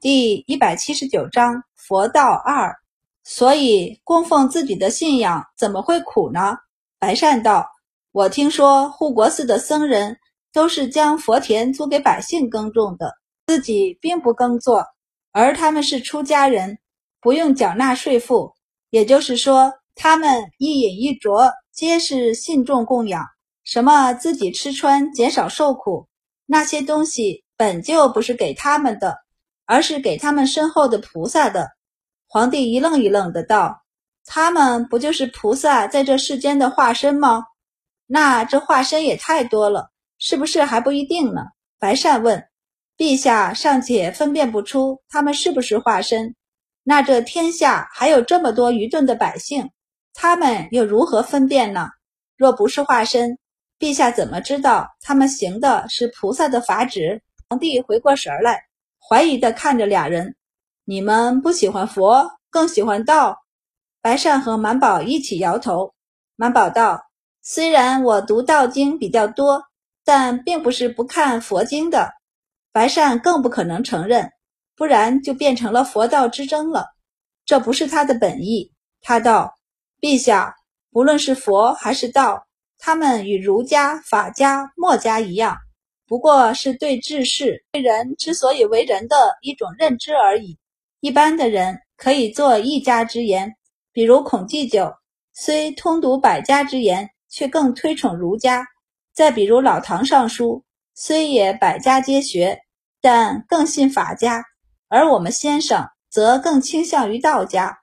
第一百七十九章佛道二。所以供奉自己的信仰怎么会苦呢？白善道：“我听说护国寺的僧人都是将佛田租给百姓耕种的，自己并不耕作，而他们是出家人，不用缴纳税赋。也就是说，他们一饮一啄皆是信众供养。什么自己吃穿减少受苦，那些东西本就不是给他们的，而是给他们身后的菩萨的。”皇帝一愣一愣的道：“他们不就是菩萨在这世间的化身吗？那这化身也太多了，是不是还不一定呢？”白善问：“陛下尚且分辨不出他们是不是化身，那这天下还有这么多愚钝的百姓，他们又如何分辨呢？若不是化身，陛下怎么知道他们行的是菩萨的法旨？”皇帝回过神来，怀疑的看着俩人。你们不喜欢佛，更喜欢道。白善和满宝一起摇头。满宝道：“虽然我读道经比较多，但并不是不看佛经的。”白善更不可能承认，不然就变成了佛道之争了。这不是他的本意。他道：“陛下，不论是佛还是道，他们与儒家、法家、墨家一样，不过是对治世、对人之所以为人的一种认知而已。”一般的人可以做一家之言，比如孔季酒，虽通读百家之言，却更推崇儒家；再比如老唐尚书，虽也百家皆学，但更信法家；而我们先生则更倾向于道家。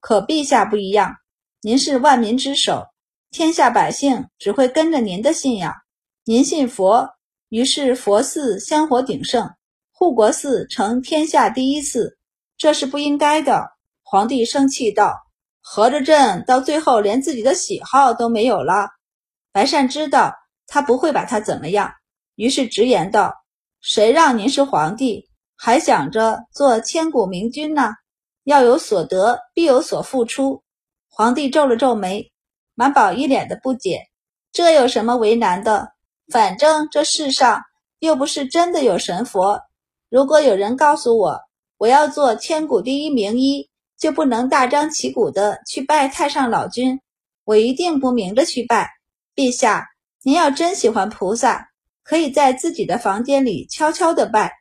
可陛下不一样，您是万民之首，天下百姓只会跟着您的信仰。您信佛，于是佛寺香火鼎盛，护国寺成天下第一寺。这是不应该的。皇帝生气道：“合着朕到最后连自己的喜好都没有了。”白善知道他不会把他怎么样，于是直言道：“谁让您是皇帝，还想着做千古明君呢？要有所得，必有所付出。”皇帝皱了皱眉，满宝一脸的不解：“这有什么为难的？反正这世上又不是真的有神佛。如果有人告诉我……”我要做千古第一名医，就不能大张旗鼓的去拜太上老君。我一定不明着去拜。陛下，您要真喜欢菩萨，可以在自己的房间里悄悄的拜。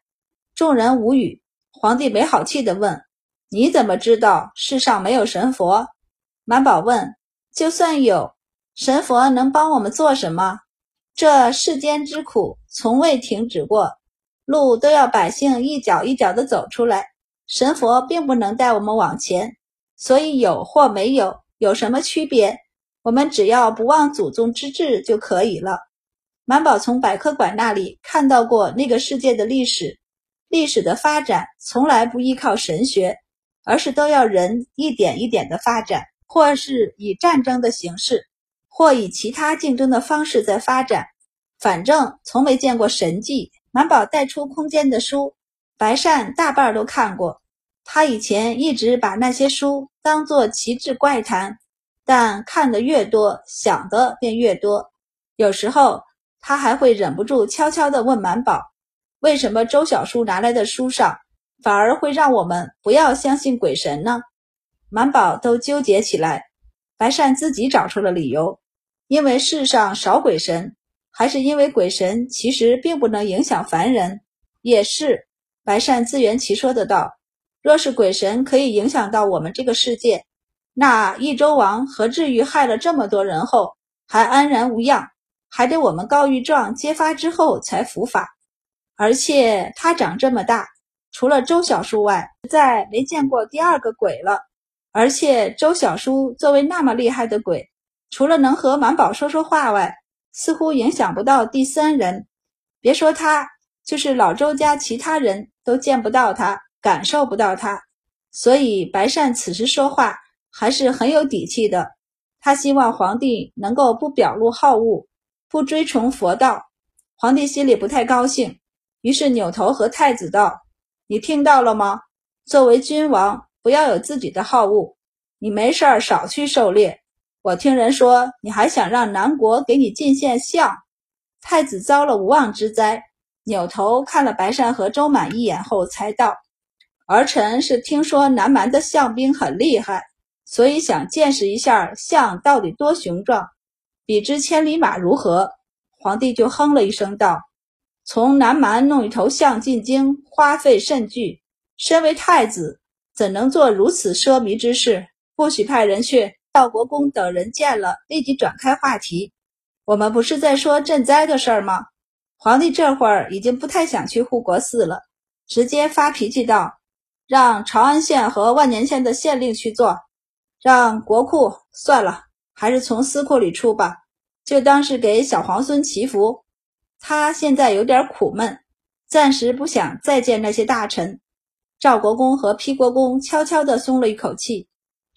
众人无语。皇帝没好气的问：“你怎么知道世上没有神佛？”满宝问：“就算有神佛，能帮我们做什么？这世间之苦从未停止过，路都要百姓一脚一脚的走出来。”神佛并不能带我们往前，所以有或没有有什么区别？我们只要不忘祖宗之志就可以了。满宝从百科馆那里看到过那个世界的历史，历史的发展从来不依靠神学，而是都要人一点一点的发展，或是以战争的形式，或以其他竞争的方式在发展。反正从没见过神迹。满宝带出空间的书，白善大半都看过。他以前一直把那些书当作奇志怪谈，但看得越多，想的便越多。有时候他还会忍不住悄悄地问满宝：“为什么周小叔拿来的书上，反而会让我们不要相信鬼神呢？”满宝都纠结起来。白善自己找出了理由：因为世上少鬼神，还是因为鬼神其实并不能影响凡人？也是。白善自圆其说的道。若是鬼神可以影响到我们这个世界，那益州王何至于害了这么多人后还安然无恙，还得我们告御状揭发之后才伏法？而且他长这么大，除了周小叔外，再没见过第二个鬼了。而且周小叔作为那么厉害的鬼，除了能和满宝说说话外，似乎影响不到第三人。别说他，就是老周家其他人都见不到他。感受不到他，所以白善此时说话还是很有底气的。他希望皇帝能够不表露好恶，不追崇佛道。皇帝心里不太高兴，于是扭头和太子道：“你听到了吗？作为君王，不要有自己的好恶。你没事儿少去狩猎。我听人说，你还想让南国给你进献相。”太子遭了无妄之灾，扭头看了白善和周满一眼后，才道。儿臣是听说南蛮的象兵很厉害，所以想见识一下象到底多雄壮。比之千里马如何？”皇帝就哼了一声道：“从南蛮弄一头象进京，花费甚巨。身为太子，怎能做如此奢靡之事？不许派人去。”赵国公等人见了，立即转开话题：“我们不是在说赈灾的事儿吗？”皇帝这会儿已经不太想去护国寺了，直接发脾气道：“让长安县和万年县的县令去做，让国库算了，还是从司库里出吧。”就当是给小皇孙祈福，他现在有点苦闷，暂时不想再见那些大臣。赵国公和丕国公悄悄地松了一口气，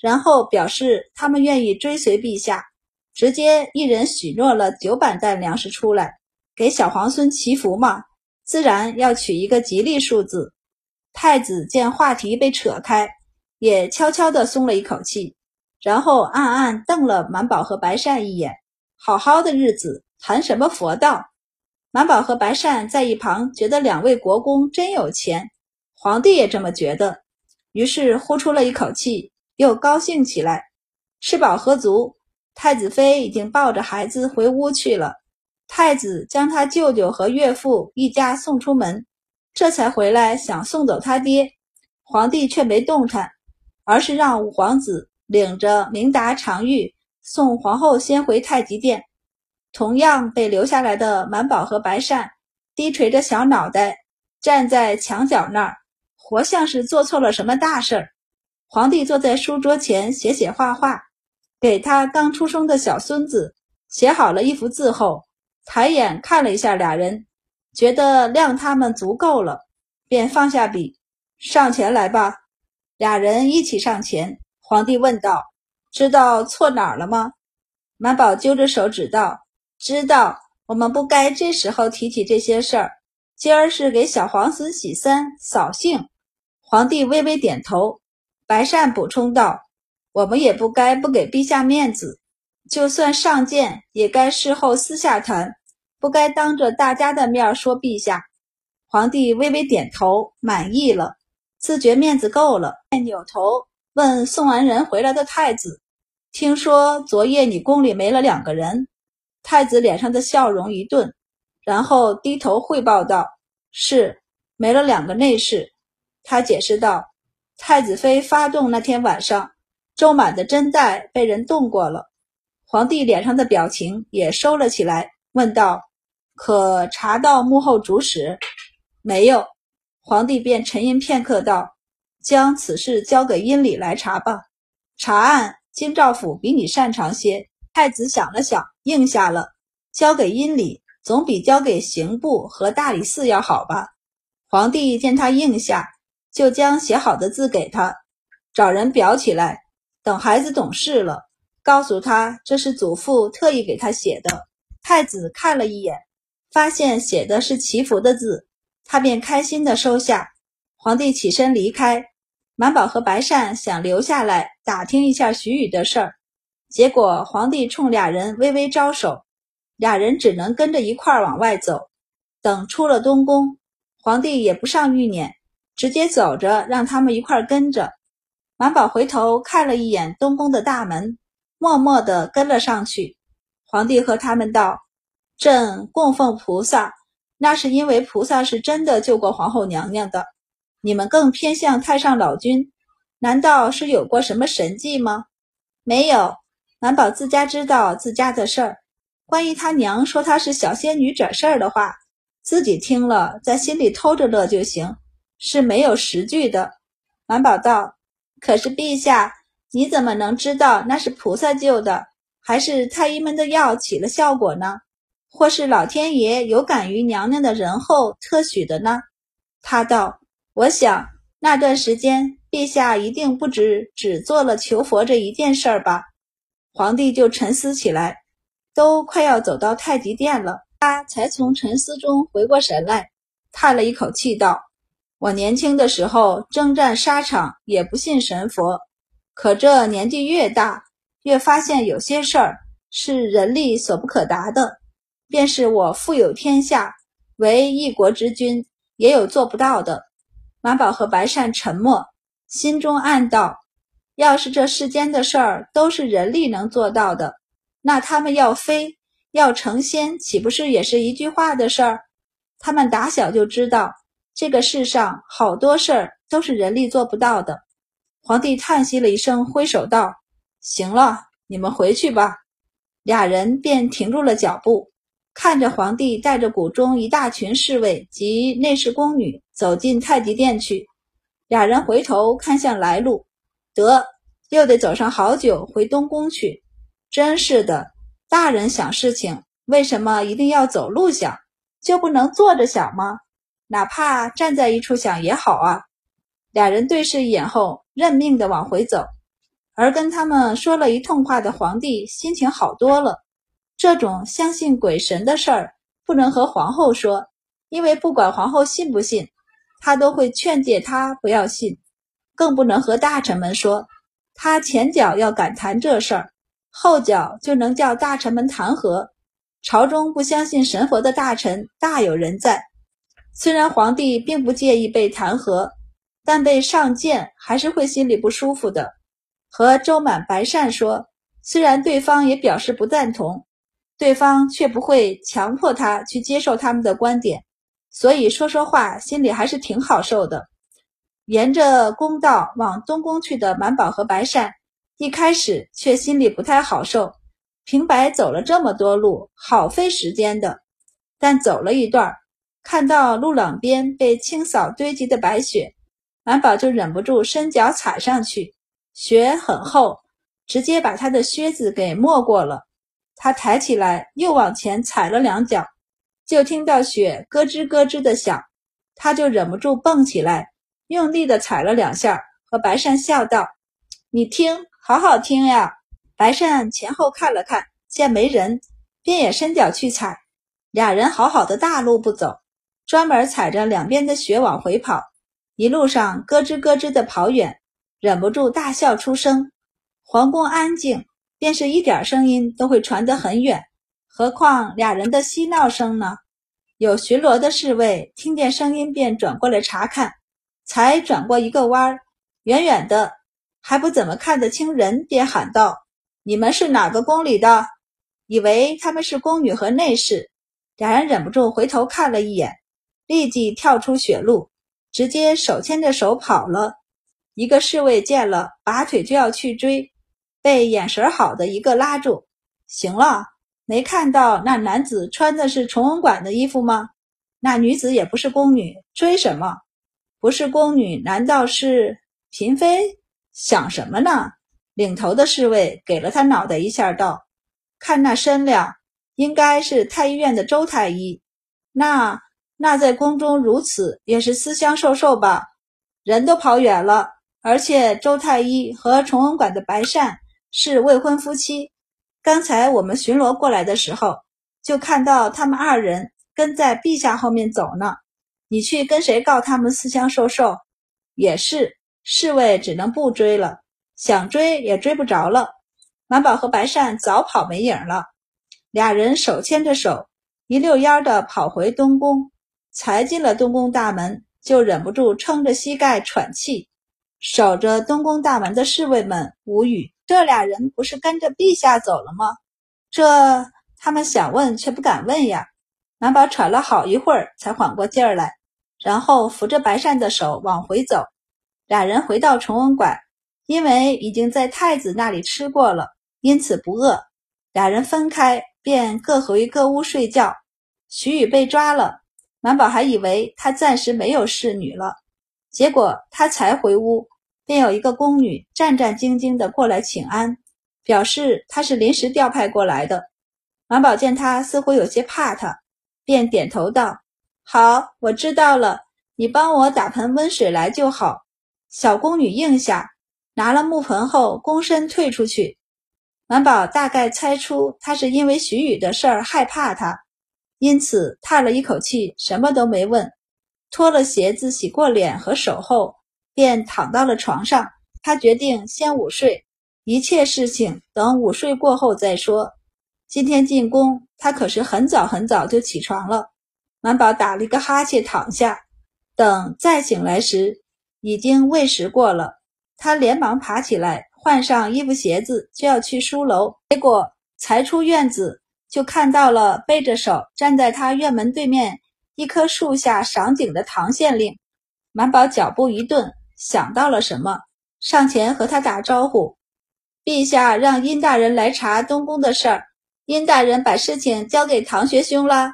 然后表示他们愿意追随陛下，直接一人许诺了九百担粮食出来给小皇孙祈福嘛，自然要取一个吉利数字。太子见话题被扯开，也悄悄地松了一口气，然后暗暗瞪了满宝和白善一眼。好好的日子，谈什么佛道？满宝和白善在一旁觉得两位国公真有钱，皇帝也这么觉得，于是呼出了一口气，又高兴起来。吃饱喝足，太子妃已经抱着孩子回屋去了。太子将他舅舅和岳父一家送出门，这才回来想送走他爹。皇帝却没动弹，而是让五皇子领着明达、常玉。送皇后先回太极殿，同样被留下来的满宝和白善低垂着小脑袋站在墙角那儿，活像是做错了什么大事儿。皇帝坐在书桌前写写画画，给他刚出生的小孙子写好了一幅字后，抬眼看了一下俩人，觉得谅他们足够了，便放下笔，上前来吧。俩人一起上前，皇帝问道。知道错哪儿了吗？满宝揪着手指道：“知道，我们不该这时候提起这些事儿。今儿是给小皇子洗三扫兴。”皇帝微微点头。白善补充道：“我们也不该不给陛下面子，就算上谏，也该事后私下谈，不该当着大家的面说陛下。”皇帝微微点头，满意了，自觉面子够了，便扭头问送完人回来的太子。听说昨夜你宫里没了两个人，太子脸上的笑容一顿，然后低头汇报道：“是没了两个内侍。”他解释道：“太子妃发动那天晚上，周满的针带被人动过了。”皇帝脸上的表情也收了起来，问道：“可查到幕后主使？”没有。皇帝便沉吟片刻道：“将此事交给阴礼来查吧，查案。”京兆府比你擅长些。太子想了想，应下了，交给阴礼总比交给刑部和大理寺要好吧。皇帝见他应下，就将写好的字给他，找人裱起来，等孩子懂事了，告诉他这是祖父特意给他写的。太子看了一眼，发现写的是祈福的字，他便开心地收下。皇帝起身离开。满宝和白善想留下来打听一下徐宇的事儿，结果皇帝冲俩人微微招手，俩人只能跟着一块儿往外走。等出了东宫，皇帝也不上御辇，直接走着让他们一块跟着。满宝回头看了一眼东宫的大门，默默地跟了上去。皇帝和他们道：“朕供奉菩萨，那是因为菩萨是真的救过皇后娘娘的。”你们更偏向太上老君，难道是有过什么神迹吗？没有，满宝自家知道自家的事儿。关于他娘说他是小仙女这事儿的话，自己听了在心里偷着乐就行，是没有实据的。满宝道：“可是陛下，你怎么能知道那是菩萨救的，还是太医们的药起了效果呢？或是老天爷有感于娘娘的仁厚特许的呢？”他道。我想那段时间，陛下一定不止只做了求佛这一件事儿吧？皇帝就沉思起来，都快要走到太极殿了，他才从沉思中回过神来，叹了一口气道：“我年轻的时候征战沙场也不信神佛，可这年纪越大，越发现有些事儿是人力所不可达的，便是我富有天下，为一国之君，也有做不到的。”马宝和白善沉默，心中暗道：要是这世间的事儿都是人力能做到的，那他们要飞要成仙，岂不是也是一句话的事儿？他们打小就知道，这个世上好多事儿都是人力做不到的。皇帝叹息了一声，挥手道：“行了，你们回去吧。”俩人便停住了脚步，看着皇帝带着谷中一大群侍卫及内侍宫女走进太极殿去。俩人回头看向来路，得又得走上好久回东宫去。真是的，大人想事情，为什么一定要走路想？就不能坐着想吗？哪怕站在一处想也好啊。俩人对视一眼后，认命的往回走。而跟他们说了一通话的皇帝心情好多了。这种相信鬼神的事儿不能和皇后说，因为不管皇后信不信，他都会劝诫他不要信。更不能和大臣们说，他前脚要敢谈这事儿，后脚就能叫大臣们弹劾。朝中不相信神佛的大臣大有人在。虽然皇帝并不介意被弹劾，但被上谏还是会心里不舒服的。和周满、白善说，虽然对方也表示不赞同，对方却不会强迫他去接受他们的观点，所以说说话心里还是挺好受的。沿着公道往东宫去的满宝和白善，一开始却心里不太好受。平白走了这么多路，好费时间的。但走了一段，看到路两边被清扫堆积的白雪，满宝就忍不住伸脚踩上去。雪很厚，直接把他的靴子给没过了。他抬起来，又往前踩了两脚，就听到雪咯吱咯吱的响，他就忍不住蹦起来，用力的踩了两下，和白善笑道：“你听，好好听呀。”白善前后看了看，见没人，便也伸脚去踩。俩人好好的大路不走，专门踩着两边的雪往回跑，一路上咯吱咯吱的跑远。忍不住大笑出声。皇宫安静，便是一点声音都会传得很远，何况俩人的嬉闹声呢？有巡逻的侍卫听见声音，便转过来查看。才转过一个弯儿，远远的还不怎么看得清人，便喊道：“你们是哪个宫里的？”以为他们是宫女和内侍，俩人忍不住回头看了一眼，立即跳出雪路，直接手牵着手跑了。一个侍卫见了，拔腿就要去追，被眼神好的一个拉住。行了，没看到那男子穿的是崇文馆的衣服吗？那女子也不是宫女，追什么？不是宫女，难道是嫔妃？想什么呢？领头的侍卫给了他脑袋一下，道：“看那身量，应该是太医院的周太医。那那在宫中如此，也是私相授受吧？人都跑远了。”而且周太医和崇文馆的白善是未婚夫妻。刚才我们巡逻过来的时候，就看到他们二人跟在陛下后面走呢。你去跟谁告他们私相授受？也是，侍卫只能不追了，想追也追不着了。满宝和白善早跑没影了，俩人手牵着手，一溜烟的跑回东宫。才进了东宫大门，就忍不住撑着膝盖喘气。守着东宫大门的侍卫们无语，这俩人不是跟着陛下走了吗？这他们想问却不敢问呀。满宝喘了好一会儿才缓过劲儿来，然后扶着白善的手往回走。俩人回到崇文馆，因为已经在太子那里吃过了，因此不饿。俩人分开，便各回各屋睡觉。徐宇被抓了，满宝还以为他暂时没有侍女了。结果他才回屋，便有一个宫女战战兢兢地过来请安，表示她是临时调派过来的。满宝见他似乎有些怕他，便点头道：“好，我知道了，你帮我打盆温水来就好。”小宫女应下，拿了木盆后，躬身退出去。满宝大概猜出他是因为徐宇的事儿害怕他，因此叹了一口气，什么都没问。脱了鞋子，洗过脸和手后，便躺到了床上。他决定先午睡，一切事情等午睡过后再说。今天进宫，他可是很早很早就起床了。满宝打了一个哈欠，躺下，等再醒来时，已经喂食过了。他连忙爬起来，换上衣服鞋子，就要去书楼。结果才出院子，就看到了背着手站在他院门对面一棵树下赏景的唐县令。满宝脚步一顿，想到了什么，上前和他打招呼：“陛下让殷大人来查东宫的事儿，殷大人把事情交给唐学兄了。”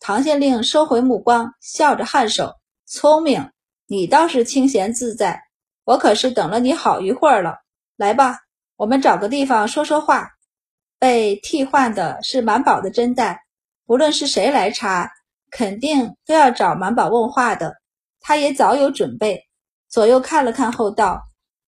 唐县令收回目光，笑着颔首：“聪明，你倒是清闲自在。我可是等了你好一会儿了。来吧，我们找个地方说说话。”被替换的是满宝的真代，不论是谁来查，肯定都要找满宝问话的。他也早有准备，左右看了看后道：“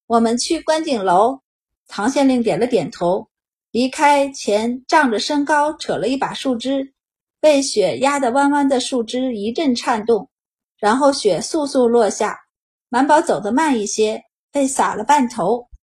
我们去观景楼。”唐县令点了点头，离开前仗着身高扯了一把树枝，被雪压得弯弯的树枝一阵颤动，然后雪簌簌落下。满宝走得慢一些，被洒了半头。